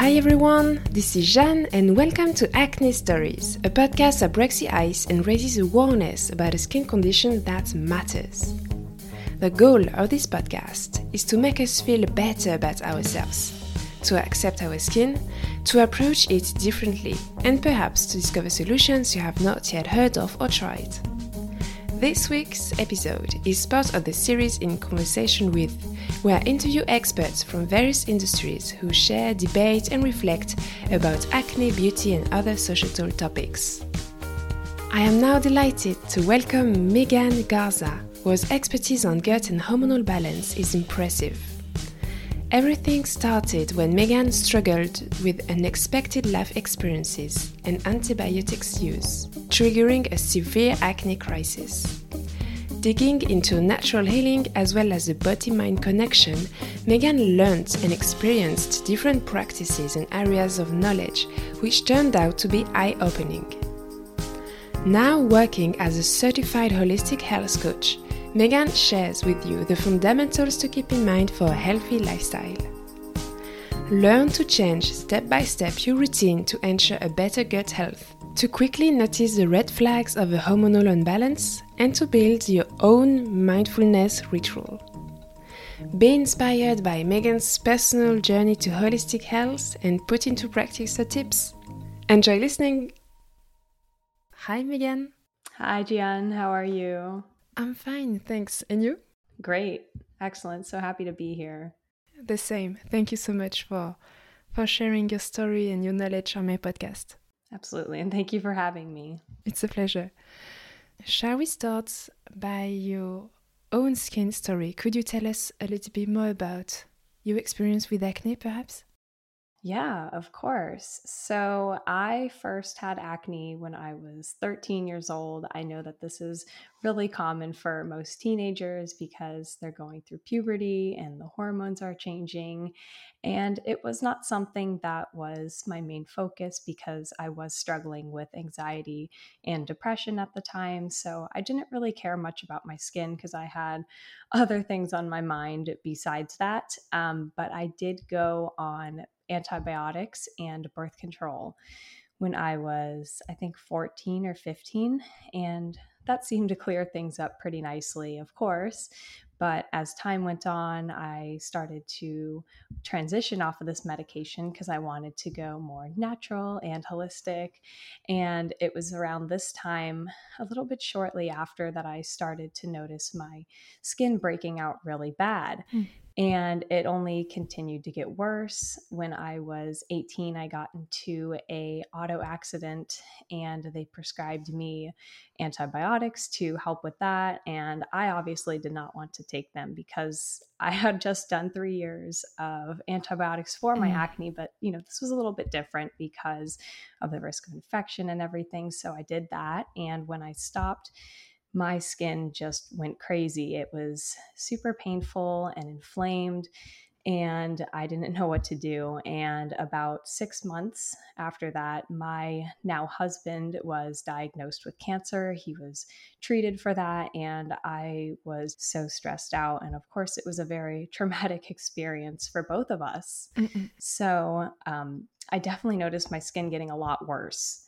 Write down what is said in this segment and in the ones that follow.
Hi everyone, this is Jeanne and welcome to Acne Stories, a podcast that breaks the ice and raises awareness about a skin condition that matters. The goal of this podcast is to make us feel better about ourselves, to accept our skin, to approach it differently, and perhaps to discover solutions you have not yet heard of or tried. This week's episode is part of the series in conversation with, where I interview experts from various industries who share, debate, and reflect about acne, beauty, and other societal topics. I am now delighted to welcome Megan Garza, whose expertise on gut and hormonal balance is impressive. Everything started when Megan struggled with unexpected life experiences and antibiotics use, triggering a severe acne crisis. Digging into natural healing as well as the body mind connection, Megan learned and experienced different practices and areas of knowledge which turned out to be eye opening. Now working as a certified holistic health coach, Megan shares with you the fundamentals to keep in mind for a healthy lifestyle. Learn to change step by step your routine to ensure a better gut health, to quickly notice the red flags of a hormonal imbalance, and to build your own mindfulness ritual. Be inspired by Megan's personal journey to holistic health and put into practice her tips. Enjoy listening! Hi, Megan. Hi, Jeanne. How are you? I'm fine, thanks. And you? Great. Excellent. So happy to be here. The same. Thank you so much for for sharing your story and your knowledge on my podcast. Absolutely. And thank you for having me. It's a pleasure. Shall we start by your own skin story? Could you tell us a little bit more about your experience with acne, perhaps? Yeah, of course. So I first had acne when I was 13 years old. I know that this is really common for most teenagers because they're going through puberty and the hormones are changing. And it was not something that was my main focus because I was struggling with anxiety and depression at the time. So I didn't really care much about my skin because I had other things on my mind besides that. Um, but I did go on antibiotics and birth control when I was, I think, 14 or 15. And that seemed to clear things up pretty nicely, of course. But as time went on, I started to transition off of this medication because I wanted to go more natural and holistic. And it was around this time, a little bit shortly after, that I started to notice my skin breaking out really bad. Mm and it only continued to get worse when i was 18 i got into a auto accident and they prescribed me antibiotics to help with that and i obviously did not want to take them because i had just done 3 years of antibiotics for my mm. acne but you know this was a little bit different because of the risk of infection and everything so i did that and when i stopped my skin just went crazy. It was super painful and inflamed, and I didn't know what to do. And about six months after that, my now husband was diagnosed with cancer. He was treated for that, and I was so stressed out. And of course, it was a very traumatic experience for both of us. Mm-mm. So um, I definitely noticed my skin getting a lot worse.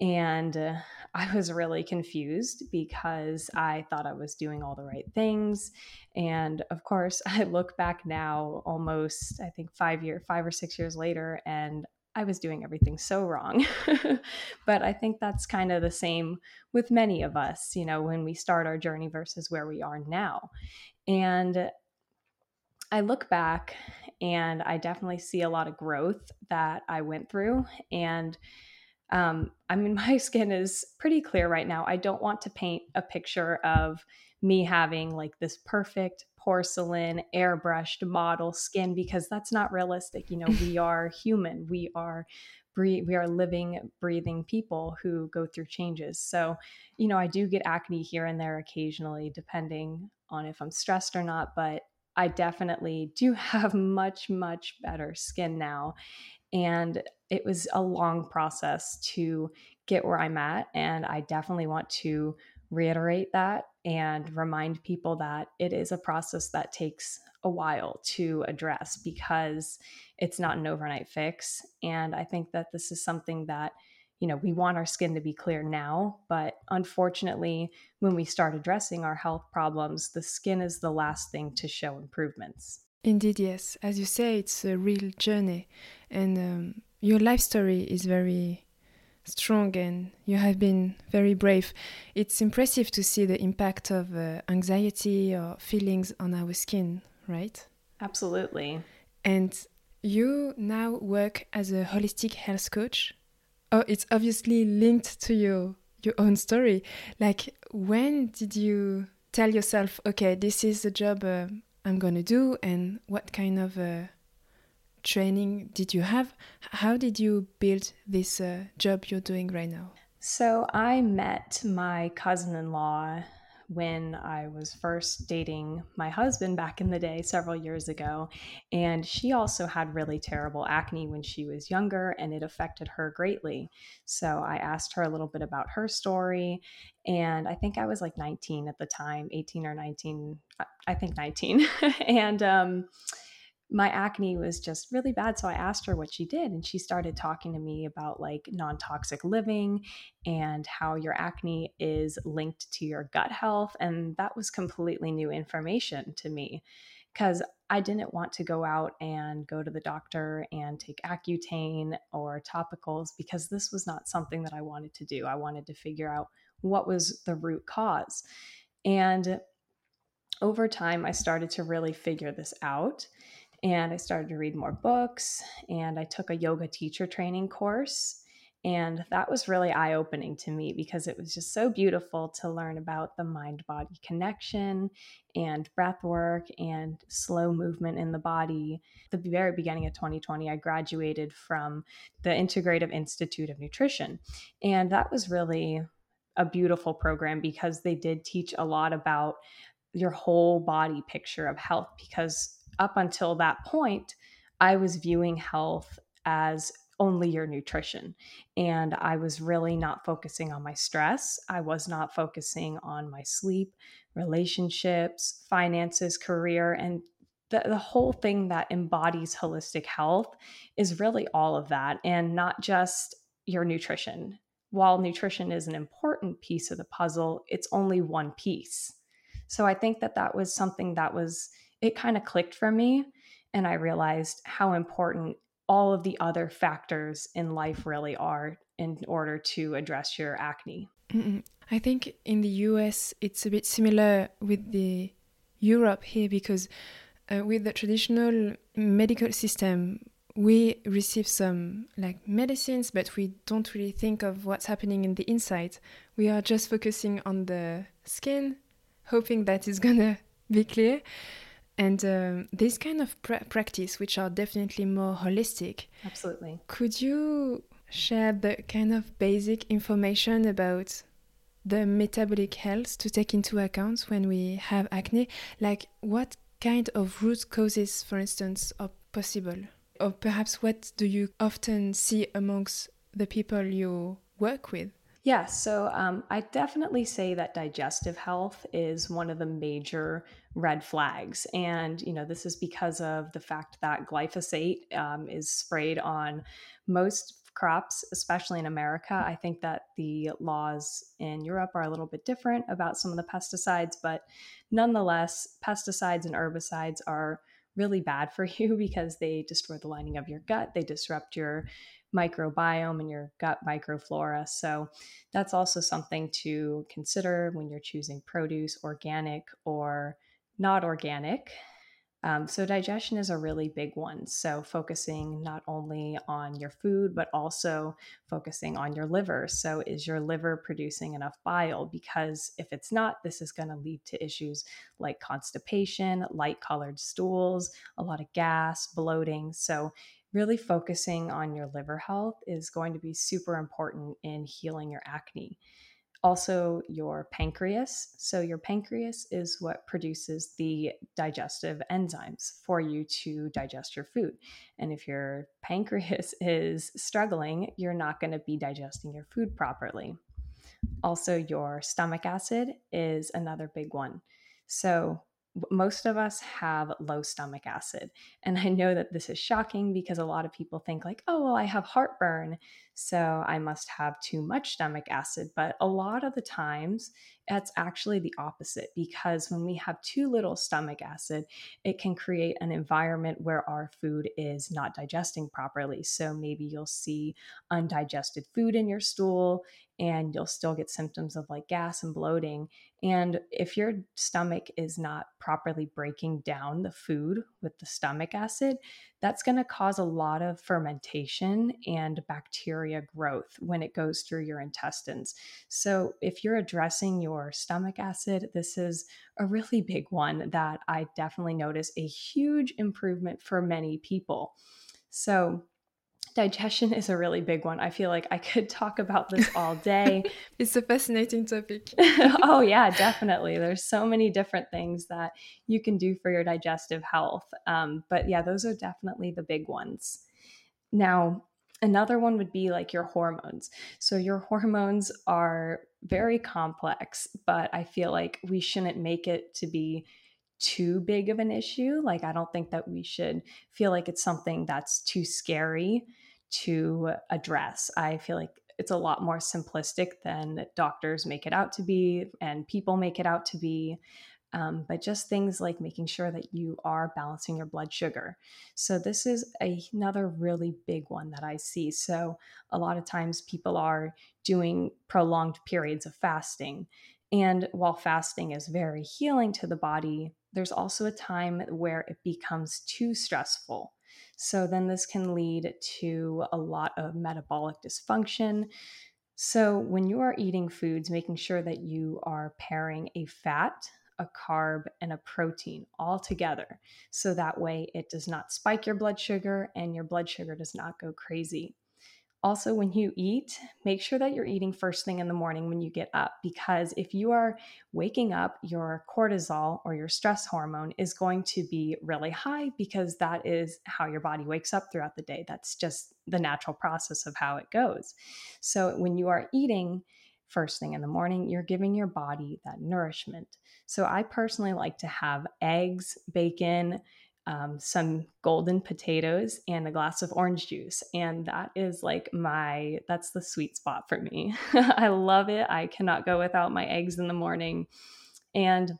And uh, I was really confused because I thought I was doing all the right things. And of course, I look back now almost, I think, five year, five or six years later, and I was doing everything so wrong. but I think that's kind of the same with many of us, you know, when we start our journey versus where we are now. And I look back and I definitely see a lot of growth that I went through. And um, I mean, my skin is pretty clear right now. I don't want to paint a picture of me having like this perfect porcelain airbrushed model skin because that's not realistic. You know, we are human. We are we are living, breathing people who go through changes. So, you know, I do get acne here and there occasionally, depending on if I'm stressed or not. But I definitely do have much, much better skin now. And it was a long process to get where I'm at. And I definitely want to reiterate that and remind people that it is a process that takes a while to address because it's not an overnight fix. And I think that this is something that, you know, we want our skin to be clear now, but unfortunately, when we start addressing our health problems, the skin is the last thing to show improvements. Indeed, yes. As you say, it's a real journey. And um, your life story is very strong and you have been very brave. It's impressive to see the impact of uh, anxiety or feelings on our skin, right? Absolutely. And you now work as a holistic health coach. Oh, it's obviously linked to your your own story. Like, when did you tell yourself, okay, this is the job uh, I'm going to do, and what kind of uh, training did you have? How did you build this uh, job you're doing right now? So I met my cousin in law when I was first dating my husband back in the day, several years ago. And she also had really terrible acne when she was younger, and it affected her greatly. So I asked her a little bit about her story. And I think I was like 19 at the time, 18 or 19, I think 19. and, um, my acne was just really bad. So I asked her what she did, and she started talking to me about like non toxic living and how your acne is linked to your gut health. And that was completely new information to me because I didn't want to go out and go to the doctor and take Accutane or topicals because this was not something that I wanted to do. I wanted to figure out what was the root cause. And over time, I started to really figure this out and I started to read more books and I took a yoga teacher training course. And that was really eye opening to me because it was just so beautiful to learn about the mind body connection and breath work and slow movement in the body. The very beginning of 2020, I graduated from the Integrative Institute of Nutrition. And that was really a beautiful program because they did teach a lot about your whole body picture of health because up until that point, I was viewing health as only your nutrition. And I was really not focusing on my stress. I was not focusing on my sleep, relationships, finances, career, and the, the whole thing that embodies holistic health is really all of that and not just your nutrition. While nutrition is an important piece of the puzzle, it's only one piece. So I think that that was something that was it kind of clicked for me and I realized how important all of the other factors in life really are in order to address your acne. Mm-mm. I think in the US it's a bit similar with the Europe here because uh, with the traditional medical system we receive some like medicines but we don't really think of what's happening in the inside. We are just focusing on the skin hoping that it's going to be clear and um, this kind of pra practice, which are definitely more holistic. Absolutely. Could you share the kind of basic information about the metabolic health to take into account when we have acne? Like, what kind of root causes, for instance, are possible? Or perhaps what do you often see amongst the people you work with? Yeah, so um, I definitely say that digestive health is one of the major red flags. And, you know, this is because of the fact that glyphosate um, is sprayed on most crops, especially in America. I think that the laws in Europe are a little bit different about some of the pesticides, but nonetheless, pesticides and herbicides are really bad for you because they destroy the lining of your gut, they disrupt your microbiome and your gut microflora. So that's also something to consider when you're choosing produce, organic or not organic. Um, so, digestion is a really big one. So, focusing not only on your food, but also focusing on your liver. So, is your liver producing enough bile? Because if it's not, this is going to lead to issues like constipation, light colored stools, a lot of gas, bloating. So, really focusing on your liver health is going to be super important in healing your acne. Also, your pancreas. So, your pancreas is what produces the digestive enzymes for you to digest your food. And if your pancreas is struggling, you're not going to be digesting your food properly. Also, your stomach acid is another big one. So, most of us have low stomach acid. And I know that this is shocking because a lot of people think, like, oh, well, I have heartburn, so I must have too much stomach acid. But a lot of the times, it's actually the opposite because when we have too little stomach acid, it can create an environment where our food is not digesting properly. So maybe you'll see undigested food in your stool and you'll still get symptoms of like gas and bloating. And if your stomach is not properly breaking down the food with the stomach acid, that's going to cause a lot of fermentation and bacteria growth when it goes through your intestines. So, if you're addressing your stomach acid, this is a really big one that I definitely notice a huge improvement for many people. So, digestion is a really big one. I feel like I could talk about this all day. it's a fascinating topic. oh, yeah, definitely. There's so many different things that you can do for your digestive health. Um, but yeah, those are definitely the big ones. Now, another one would be like your hormones. So, your hormones are very complex, but I feel like we shouldn't make it to be too big of an issue. Like, I don't think that we should feel like it's something that's too scary to address. I feel like it's a lot more simplistic than doctors make it out to be and people make it out to be. Um, but just things like making sure that you are balancing your blood sugar. So, this is a, another really big one that I see. So, a lot of times people are doing prolonged periods of fasting. And while fasting is very healing to the body, there's also a time where it becomes too stressful. So then this can lead to a lot of metabolic dysfunction. So when you are eating foods, making sure that you are pairing a fat, a carb, and a protein all together. So that way it does not spike your blood sugar and your blood sugar does not go crazy. Also, when you eat, make sure that you're eating first thing in the morning when you get up, because if you are waking up, your cortisol or your stress hormone is going to be really high because that is how your body wakes up throughout the day. That's just the natural process of how it goes. So, when you are eating, first thing in the morning, you're giving your body that nourishment. So I personally like to have eggs, bacon, um, some golden potatoes and a glass of orange juice. And that is like my, that's the sweet spot for me. I love it. I cannot go without my eggs in the morning. And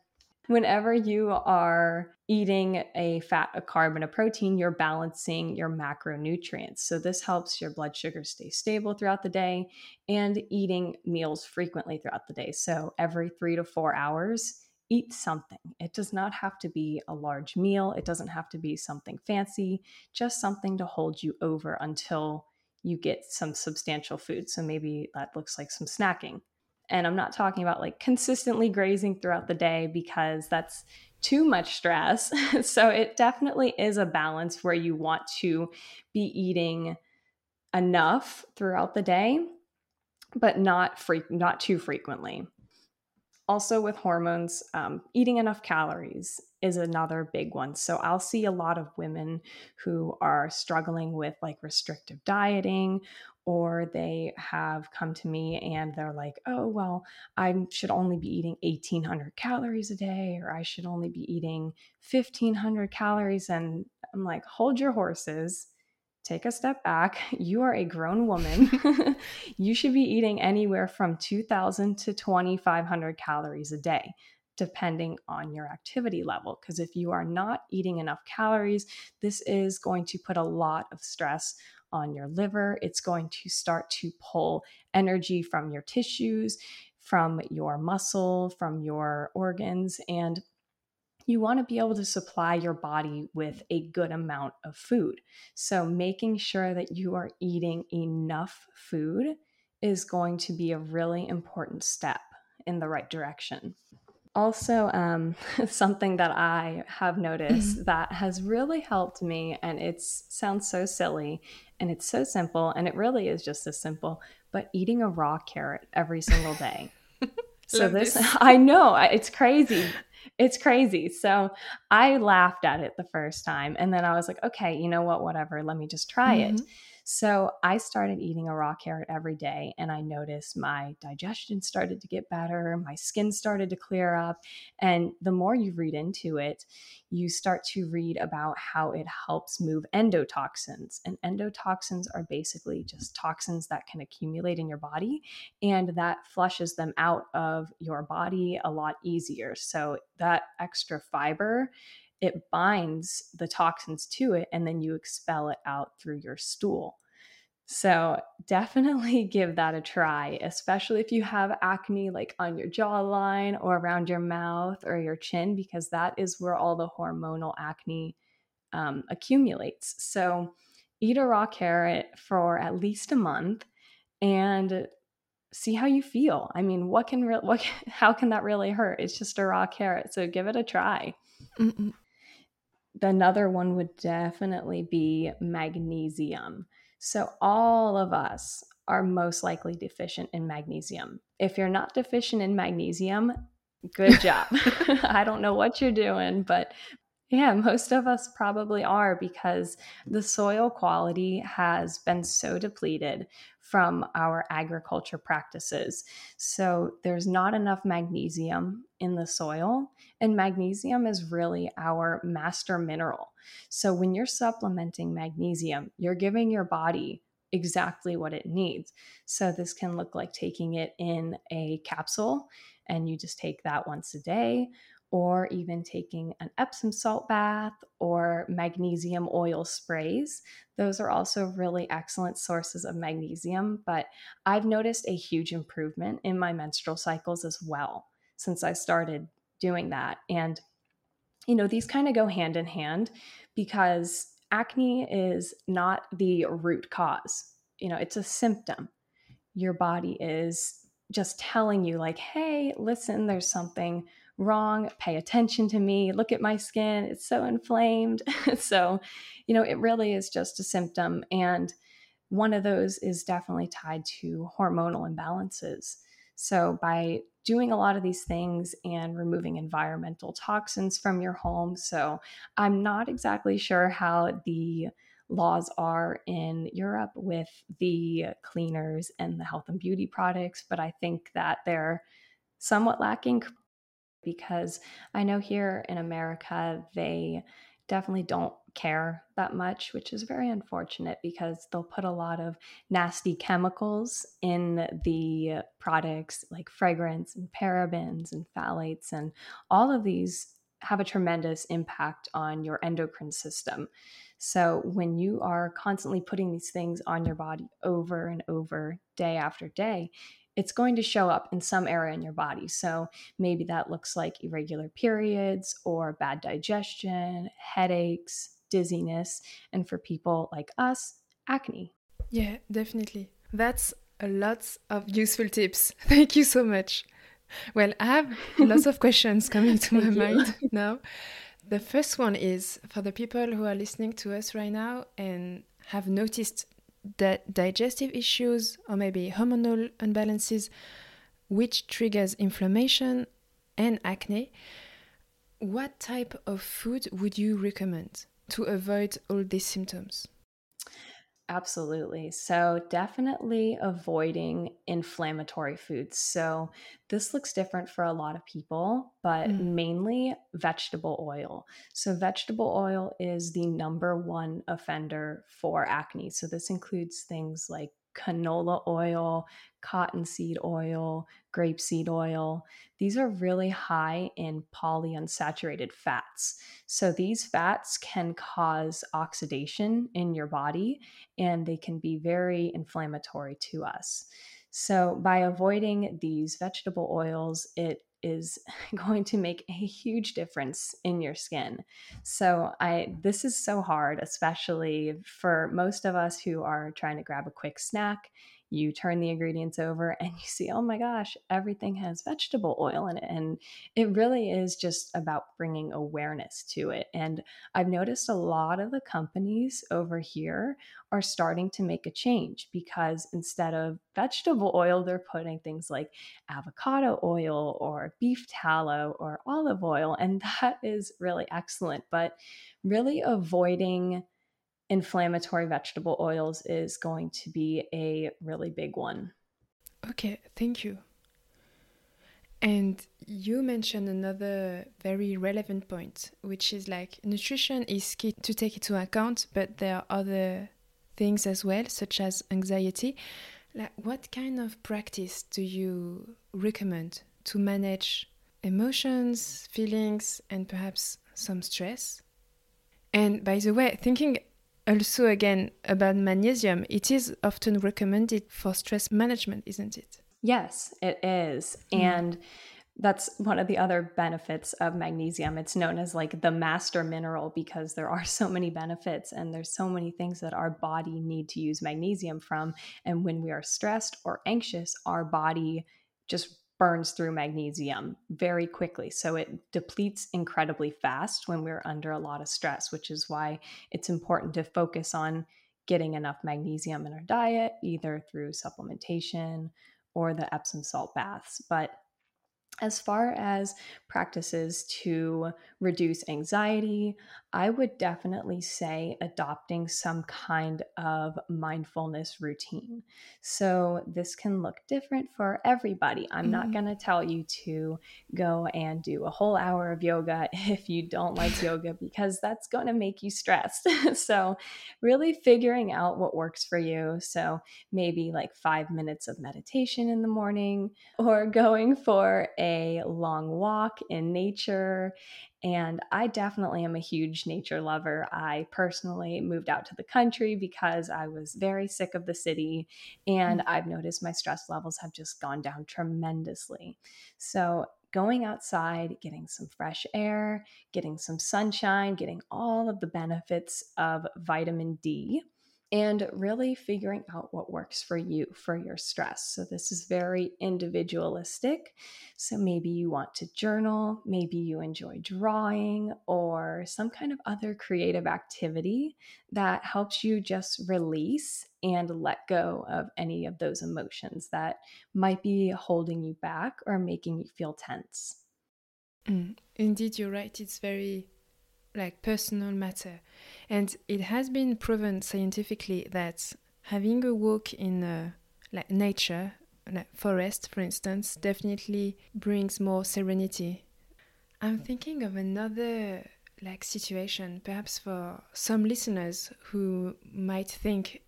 whenever you are eating a fat, a carb, and a protein, you're balancing your macronutrients. So, this helps your blood sugar stay stable throughout the day and eating meals frequently throughout the day. So, every three to four hours, eat something. It does not have to be a large meal, it doesn't have to be something fancy, just something to hold you over until you get some substantial food. So maybe that looks like some snacking. And I'm not talking about like consistently grazing throughout the day because that's too much stress. so it definitely is a balance where you want to be eating enough throughout the day but not not too frequently also with hormones um, eating enough calories is another big one. So i'll see a lot of women who are struggling with like restrictive dieting or they have come to me and they're like oh well i should only be eating 1800 calories a day or i should only be eating 1500 calories and i'm like hold your horses take a step back. You are a grown woman. you should be eating anywhere from 2,000 to 2,500 calories a day, depending on your activity level. Because if you are not eating enough calories, this is going to put a lot of stress on your liver. It's going to start to pull energy from your tissues, from your muscle, from your organs, and you want to be able to supply your body with a good amount of food. So, making sure that you are eating enough food is going to be a really important step in the right direction. Also, um, something that I have noticed mm-hmm. that has really helped me, and it sounds so silly and it's so simple, and it really is just as simple, but eating a raw carrot every single day. so, this, this, I know it's crazy, it's crazy. So I laughed at it the first time. And then I was like, okay, you know what? Whatever. Let me just try mm-hmm. it. So I started eating a raw carrot every day, and I noticed my digestion started to get better, my skin started to clear up. And the more you read into it, you start to read about how it helps move endotoxins. And endotoxins are basically just toxins that can accumulate in your body, and that flushes them out of your body a lot easier. So that extra fiber it binds the toxins to it and then you expel it out through your stool. So definitely give that a try, especially if you have acne like on your jawline or around your mouth or your chin, because that is where all the hormonal acne um, accumulates. So eat a raw carrot for at least a month and see how you feel. I mean, what can re- what how can that really hurt? It's just a raw carrot, so give it a try. Mm-mm another one would definitely be magnesium. So, all of us are most likely deficient in magnesium. If you're not deficient in magnesium, good job. I don't know what you're doing, but yeah, most of us probably are because the soil quality has been so depleted from our agriculture practices. So there's not enough magnesium in the soil, and magnesium is really our master mineral. So when you're supplementing magnesium, you're giving your body exactly what it needs. So this can look like taking it in a capsule and you just take that once a day or even taking an Epsom salt bath or magnesium oil sprays. Those are also really excellent sources of magnesium, but I've noticed a huge improvement in my menstrual cycles as well since I started doing that. And, you know, these kind of go hand in hand because acne is not the root cause, you know, it's a symptom. Your body is just telling you, like, hey, listen, there's something wrong. Pay attention to me. Look at my skin. It's so inflamed. so, you know, it really is just a symptom. And one of those is definitely tied to hormonal imbalances. So, by doing a lot of these things and removing environmental toxins from your home. So, I'm not exactly sure how the laws are in Europe with the cleaners and the health and beauty products, but I think that they're somewhat lacking because I know here in America, they definitely don't care that much, which is very unfortunate because they'll put a lot of nasty chemicals in the products like fragrance and parabens and phthalates. And all of these have a tremendous impact on your endocrine system. So when you are constantly putting these things on your body over and over, day after day, it's going to show up in some area in your body. So maybe that looks like irregular periods or bad digestion, headaches, dizziness, and for people like us, acne. Yeah, definitely. That's a lot of useful tips. Thank you so much. Well, I have lots of questions coming to my mind now. The first one is for the people who are listening to us right now and have noticed that digestive issues or maybe hormonal imbalances, which triggers inflammation and acne, what type of food would you recommend to avoid all these symptoms? Absolutely. So, definitely avoiding inflammatory foods. So, this looks different for a lot of people, but mm. mainly vegetable oil. So, vegetable oil is the number one offender for acne. So, this includes things like canola oil, cottonseed oil, grapeseed oil. These are really high in polyunsaturated fats. So these fats can cause oxidation in your body and they can be very inflammatory to us. So by avoiding these vegetable oils, it is going to make a huge difference in your skin. So I this is so hard especially for most of us who are trying to grab a quick snack you turn the ingredients over and you see, oh my gosh, everything has vegetable oil in it. And it really is just about bringing awareness to it. And I've noticed a lot of the companies over here are starting to make a change because instead of vegetable oil, they're putting things like avocado oil or beef tallow or olive oil. And that is really excellent. But really avoiding inflammatory vegetable oils is going to be a really big one. Okay, thank you. And you mentioned another very relevant point, which is like nutrition is key to take into account, but there are other things as well, such as anxiety. Like, what kind of practice do you recommend to manage emotions, feelings, and perhaps some stress? And by the way, thinking also again about magnesium, it is often recommended for stress management, isn't it? Yes, it is. Mm. And that's one of the other benefits of magnesium. It's known as like the master mineral because there are so many benefits and there's so many things that our body need to use magnesium from. And when we are stressed or anxious, our body just burns through magnesium very quickly. So it depletes incredibly fast when we're under a lot of stress, which is why it's important to focus on getting enough magnesium in our diet, either through supplementation or the Epsom salt baths. But as far as practices to reduce anxiety, I would definitely say adopting some kind of mindfulness routine. So, this can look different for everybody. I'm mm-hmm. not going to tell you to go and do a whole hour of yoga if you don't like yoga, because that's going to make you stressed. so, really figuring out what works for you. So, maybe like five minutes of meditation in the morning or going for a long walk in nature and I definitely am a huge nature lover. I personally moved out to the country because I was very sick of the city. And mm-hmm. I've noticed my stress levels have just gone down tremendously. So, going outside, getting some fresh air, getting some sunshine, getting all of the benefits of vitamin D and really figuring out what works for you for your stress. So, this is very individualistic. So, maybe you want to journal, maybe you enjoy drawing, or some kind of other creative activity that helps you just release and let go of any of those emotions that might be holding you back or making you feel tense. Mm, indeed, you're right. It's very like personal matter. And it has been proven scientifically that having a walk in uh, like nature, like forest, for instance, definitely brings more serenity. I'm thinking of another like situation, perhaps for some listeners who might think,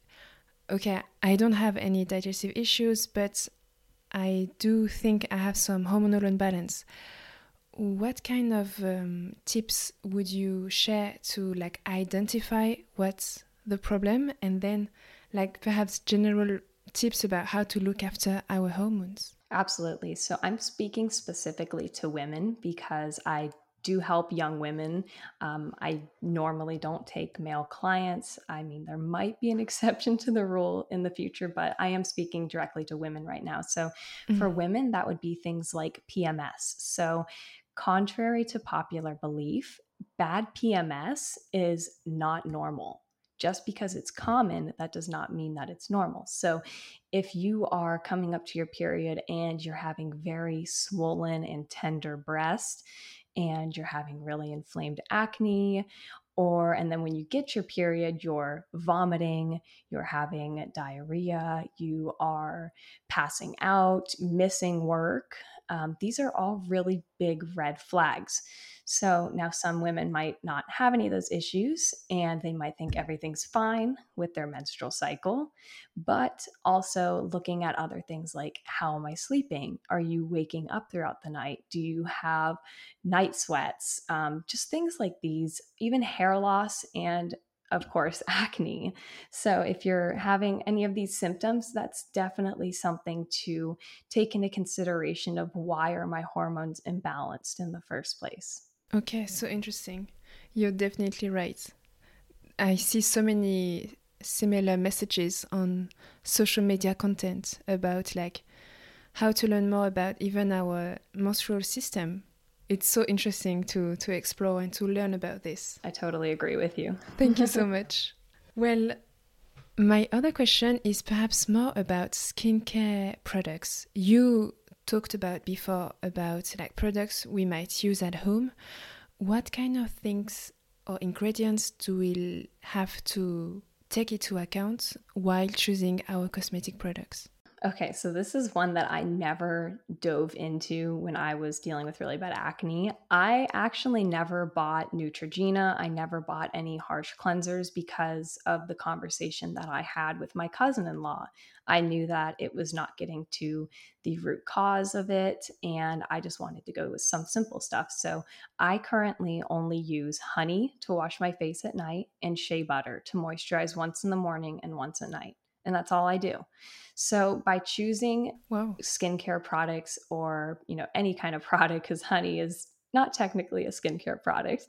okay, I don't have any digestive issues, but I do think I have some hormonal imbalance what kind of um, tips would you share to like identify what's the problem and then like perhaps general tips about how to look after our hormones absolutely so i'm speaking specifically to women because i do help young women. Um, I normally don't take male clients. I mean, there might be an exception to the rule in the future, but I am speaking directly to women right now. So, mm-hmm. for women, that would be things like PMS. So, Contrary to popular belief, bad PMS is not normal. Just because it's common, that does not mean that it's normal. So, if you are coming up to your period and you're having very swollen and tender breast, and you're having really inflamed acne, or and then when you get your period you're vomiting you're having diarrhea you are passing out missing work um, these are all really big red flags. So now some women might not have any of those issues and they might think everything's fine with their menstrual cycle, but also looking at other things like how am I sleeping? Are you waking up throughout the night? Do you have night sweats? Um, just things like these, even hair loss and of course, acne. So, if you're having any of these symptoms, that's definitely something to take into consideration of why are my hormones imbalanced in the first place. Okay, so interesting. You're definitely right. I see so many similar messages on social media content about like how to learn more about even our menstrual system it's so interesting to to explore and to learn about this. I totally agree with you. Thank you so much. Well, my other question is perhaps more about skincare products. You talked about before about like products we might use at home. What kind of things or ingredients do we have to take into account while choosing our cosmetic products? Okay, so this is one that I never dove into when I was dealing with really bad acne. I actually never bought Neutrogena. I never bought any harsh cleansers because of the conversation that I had with my cousin in law. I knew that it was not getting to the root cause of it, and I just wanted to go with some simple stuff. So I currently only use honey to wash my face at night and shea butter to moisturize once in the morning and once at night and that's all I do. So by choosing wow. skincare products or, you know, any kind of product cuz honey is not technically a skincare product,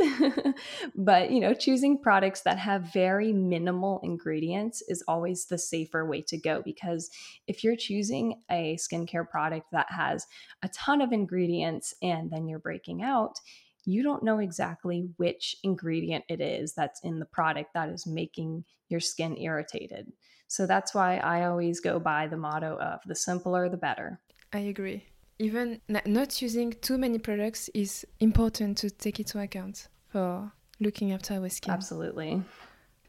but you know, choosing products that have very minimal ingredients is always the safer way to go because if you're choosing a skincare product that has a ton of ingredients and then you're breaking out, you don't know exactly which ingredient it is that's in the product that is making your skin irritated. So that's why I always go by the motto of the simpler, the better. I agree. Even not using too many products is important to take into account for looking after our skin. Absolutely.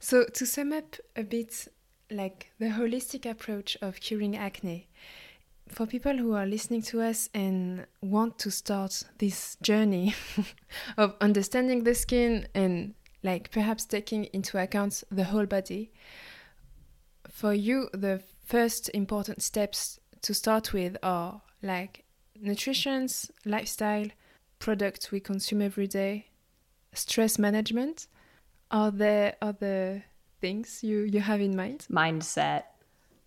So, to sum up a bit, like the holistic approach of curing acne, for people who are listening to us and want to start this journey of understanding the skin and like perhaps taking into account the whole body, for you, the first important steps to start with are like nutrition, lifestyle, products we consume every day, stress management. Are there other things you, you have in mind? Mindset.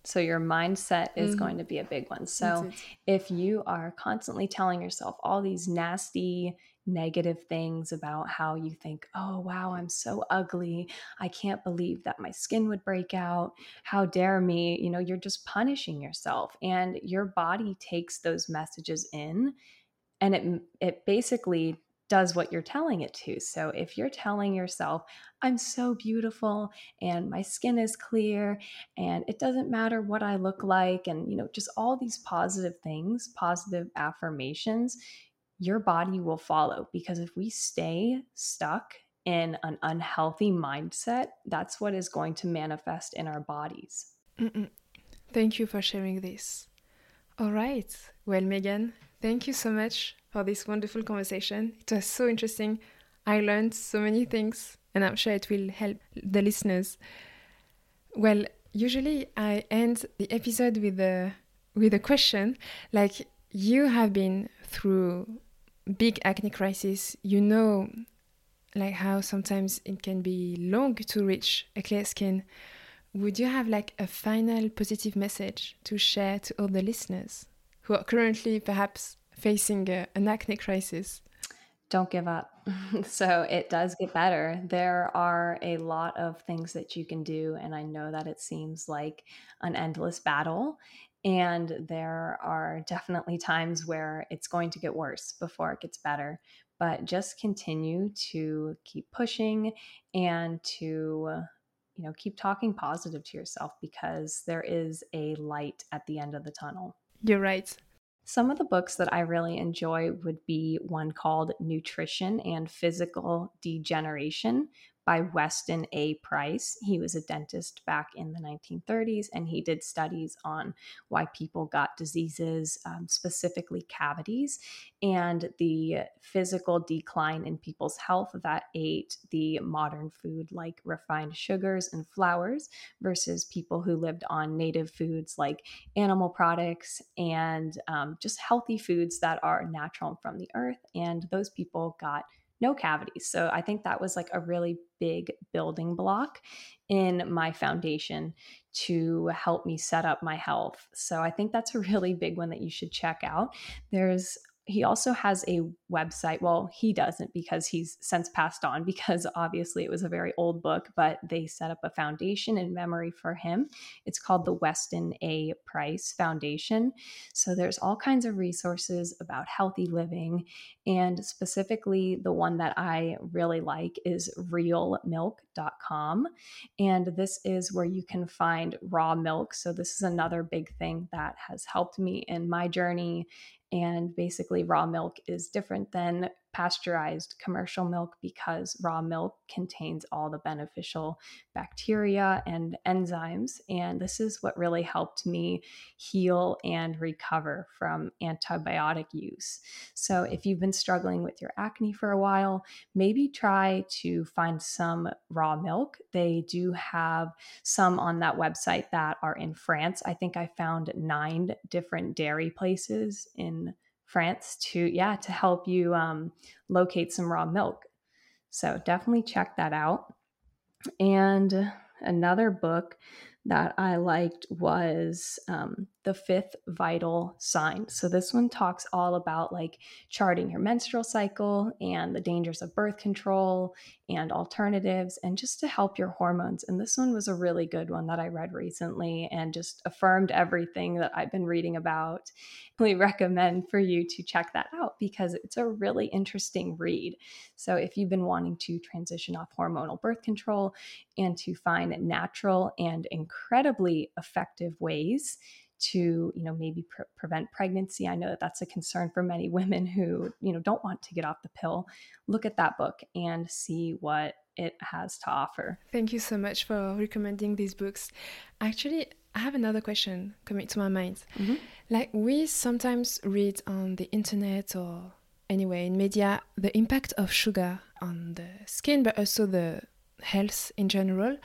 So, your mindset is mm. going to be a big one. So, if you are constantly telling yourself all these nasty, negative things about how you think, oh, wow, I'm so ugly. I can't believe that my skin would break out. How dare me? You know, you're just punishing yourself. And your body takes those messages in and it, it basically does what you're telling it to. So if you're telling yourself, I'm so beautiful and my skin is clear and it doesn't matter what I look like, and you know, just all these positive things, positive affirmations, your body will follow because if we stay stuck in an unhealthy mindset, that's what is going to manifest in our bodies. Mm-mm. Thank you for sharing this. All right. Well, Megan, thank you so much for this wonderful conversation. It was so interesting. I learned so many things, and I'm sure it will help the listeners. Well, usually I end the episode with a with a question like you have been through big acne crisis, you know like how sometimes it can be long to reach a clear skin. Would you have like a final positive message to share to all the listeners who are currently perhaps facing a, an acne crisis? Don't give up. so it does get better. There are a lot of things that you can do, and I know that it seems like an endless battle. And there are definitely times where it's going to get worse before it gets better. But just continue to keep pushing and to, uh, you know, keep talking positive to yourself because there is a light at the end of the tunnel. You're right. Some of the books that I really enjoy would be one called Nutrition and Physical Degeneration by Weston A. Price. He was a dentist back in the 1930s and he did studies on why people got diseases, um, specifically cavities, and the physical decline in people's health that ate the modern food like refined sugars and flours versus people who lived on native foods like animal products and um, just healthy foods that are natural from the earth. And those people got no cavities. So I think that was like a really big building block in my foundation to help me set up my health. So I think that's a really big one that you should check out. There's he also has a website. Well, he doesn't because he's since passed on, because obviously it was a very old book, but they set up a foundation in memory for him. It's called the Weston A. Price Foundation. So there's all kinds of resources about healthy living. And specifically, the one that I really like is realmilk.com. And this is where you can find raw milk. So, this is another big thing that has helped me in my journey and basically, raw milk is different than pasteurized commercial milk because raw milk contains all the beneficial bacteria and enzymes. And this is what really helped me heal and recover from antibiotic use. So, if you've been struggling with your acne for a while, maybe try to find some raw milk. They do have some on that website that are in France. I think I found nine different dairy places in France to yeah to help you um, locate some raw milk. So definitely check that out. And another book that I liked was um, the fifth vital sign. So this one talks all about like charting your menstrual cycle and the dangers of birth control and alternatives and just to help your hormones. And this one was a really good one that I read recently and just affirmed everything that I've been reading about. I really recommend for you to check that out because it's a really interesting read. So if you've been wanting to transition off hormonal birth control and to find natural and incredibly effective ways to you know maybe pre- prevent pregnancy. I know that that's a concern for many women who you know don't want to get off the pill. Look at that book and see what it has to offer. Thank you so much for recommending these books. Actually i have another question coming to my mind. Mm-hmm. like we sometimes read on the internet or anyway in media the impact of sugar on the skin but also the health in general.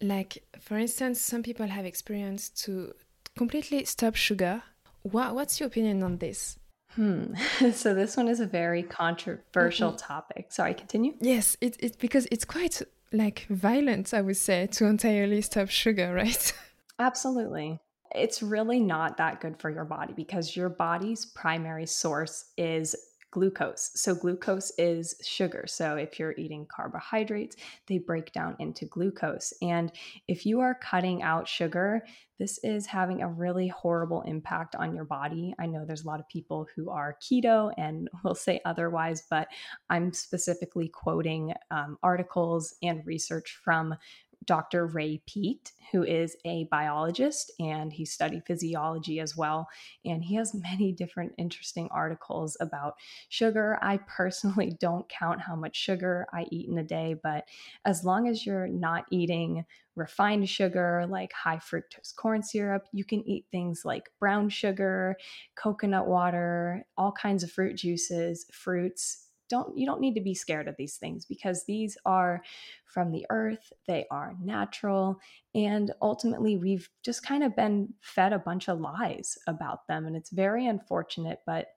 Like for instance some people have experienced to completely stop sugar. What, what's your opinion on this? Hmm. so this one is a very controversial mm-hmm. topic. Sorry, continue. Yes, it, it's because it's quite like violent, I would say, to entirely stop sugar, right? Absolutely. It's really not that good for your body because your body's primary source is glucose. So, glucose is sugar. So, if you're eating carbohydrates, they break down into glucose. And if you are cutting out sugar, this is having a really horrible impact on your body. I know there's a lot of people who are keto and will say otherwise, but I'm specifically quoting um, articles and research from Dr. Ray Peat, who is a biologist and he studied physiology as well. And he has many different interesting articles about sugar. I personally don't count how much sugar I eat in a day, but as long as you're not eating refined sugar like high fructose corn syrup, you can eat things like brown sugar, coconut water, all kinds of fruit juices, fruits, don't you don't need to be scared of these things because these are from the earth they are natural and ultimately we've just kind of been fed a bunch of lies about them and it's very unfortunate but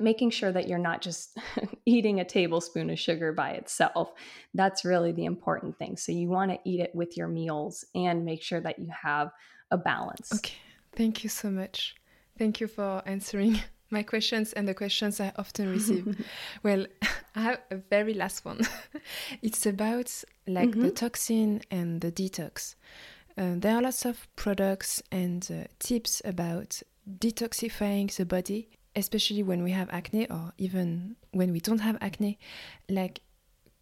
making sure that you're not just eating a tablespoon of sugar by itself that's really the important thing. So you want to eat it with your meals and make sure that you have a balance. Okay thank you so much. Thank you for answering my questions and the questions I often receive. well, I have a very last one. it's about like mm-hmm. the toxin and the detox. Uh, there are lots of products and uh, tips about detoxifying the body, especially when we have acne or even when we don't have acne. Like,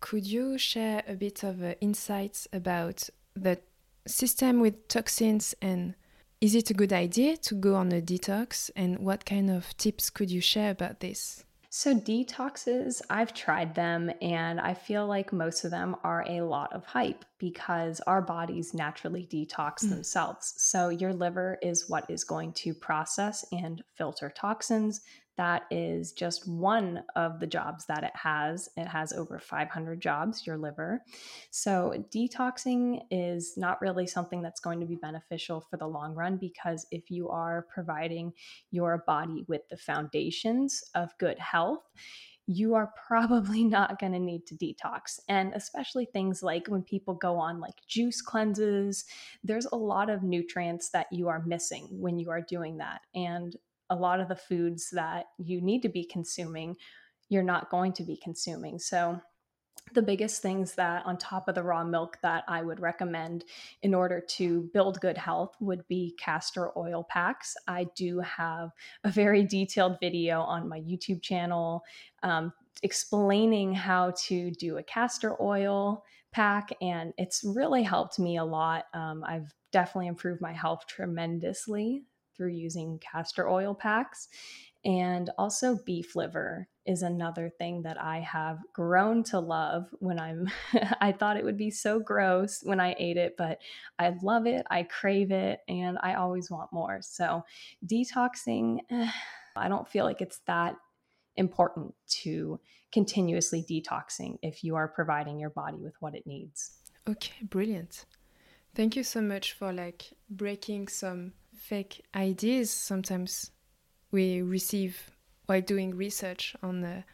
could you share a bit of uh, insights about the system with toxins and is it a good idea to go on a detox? And what kind of tips could you share about this? So, detoxes, I've tried them and I feel like most of them are a lot of hype because our bodies naturally detox mm. themselves. So, your liver is what is going to process and filter toxins that is just one of the jobs that it has. It has over 500 jobs, your liver. So, detoxing is not really something that's going to be beneficial for the long run because if you are providing your body with the foundations of good health, you are probably not going to need to detox. And especially things like when people go on like juice cleanses, there's a lot of nutrients that you are missing when you are doing that. And a lot of the foods that you need to be consuming, you're not going to be consuming. So, the biggest things that on top of the raw milk that I would recommend in order to build good health would be castor oil packs. I do have a very detailed video on my YouTube channel um, explaining how to do a castor oil pack, and it's really helped me a lot. Um, I've definitely improved my health tremendously through using castor oil packs. And also, beef liver is another thing that I have grown to love when I'm, I thought it would be so gross when I ate it, but I love it, I crave it, and I always want more. So, detoxing, I don't feel like it's that important to continuously detoxing if you are providing your body with what it needs. Okay, brilliant. Thank you so much for like breaking some fake ideas sometimes we receive while doing research on the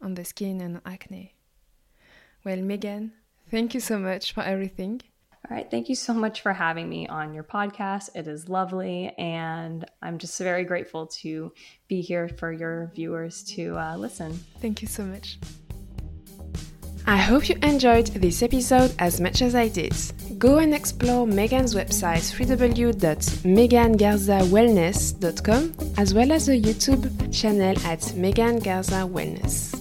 on the skin and acne. Well, Megan, thank you so much for everything. All right, thank you so much for having me on your podcast. It is lovely, and I'm just very grateful to be here for your viewers to uh, listen. Thank you so much. I hope you enjoyed this episode as much as I did. Go and explore Megan's website www.megangarzawellness.com as well as the YouTube channel at Megan Garza Wellness.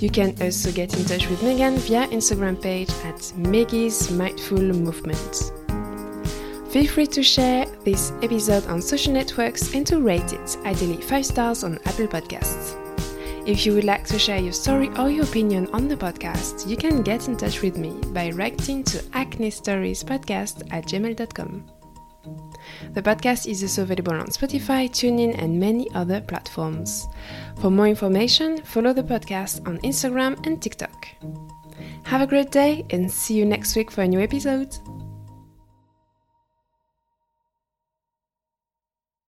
You can also get in touch with Megan via Instagram page at Maggie's Mindful Movement. Feel free to share this episode on social networks and to rate it, ideally 5 stars on Apple Podcasts. If you would like to share your story or your opinion on the podcast, you can get in touch with me by writing to acne stories podcast at gmail.com. The podcast is also available on Spotify, TuneIn, and many other platforms. For more information, follow the podcast on Instagram and TikTok. Have a great day and see you next week for a new episode.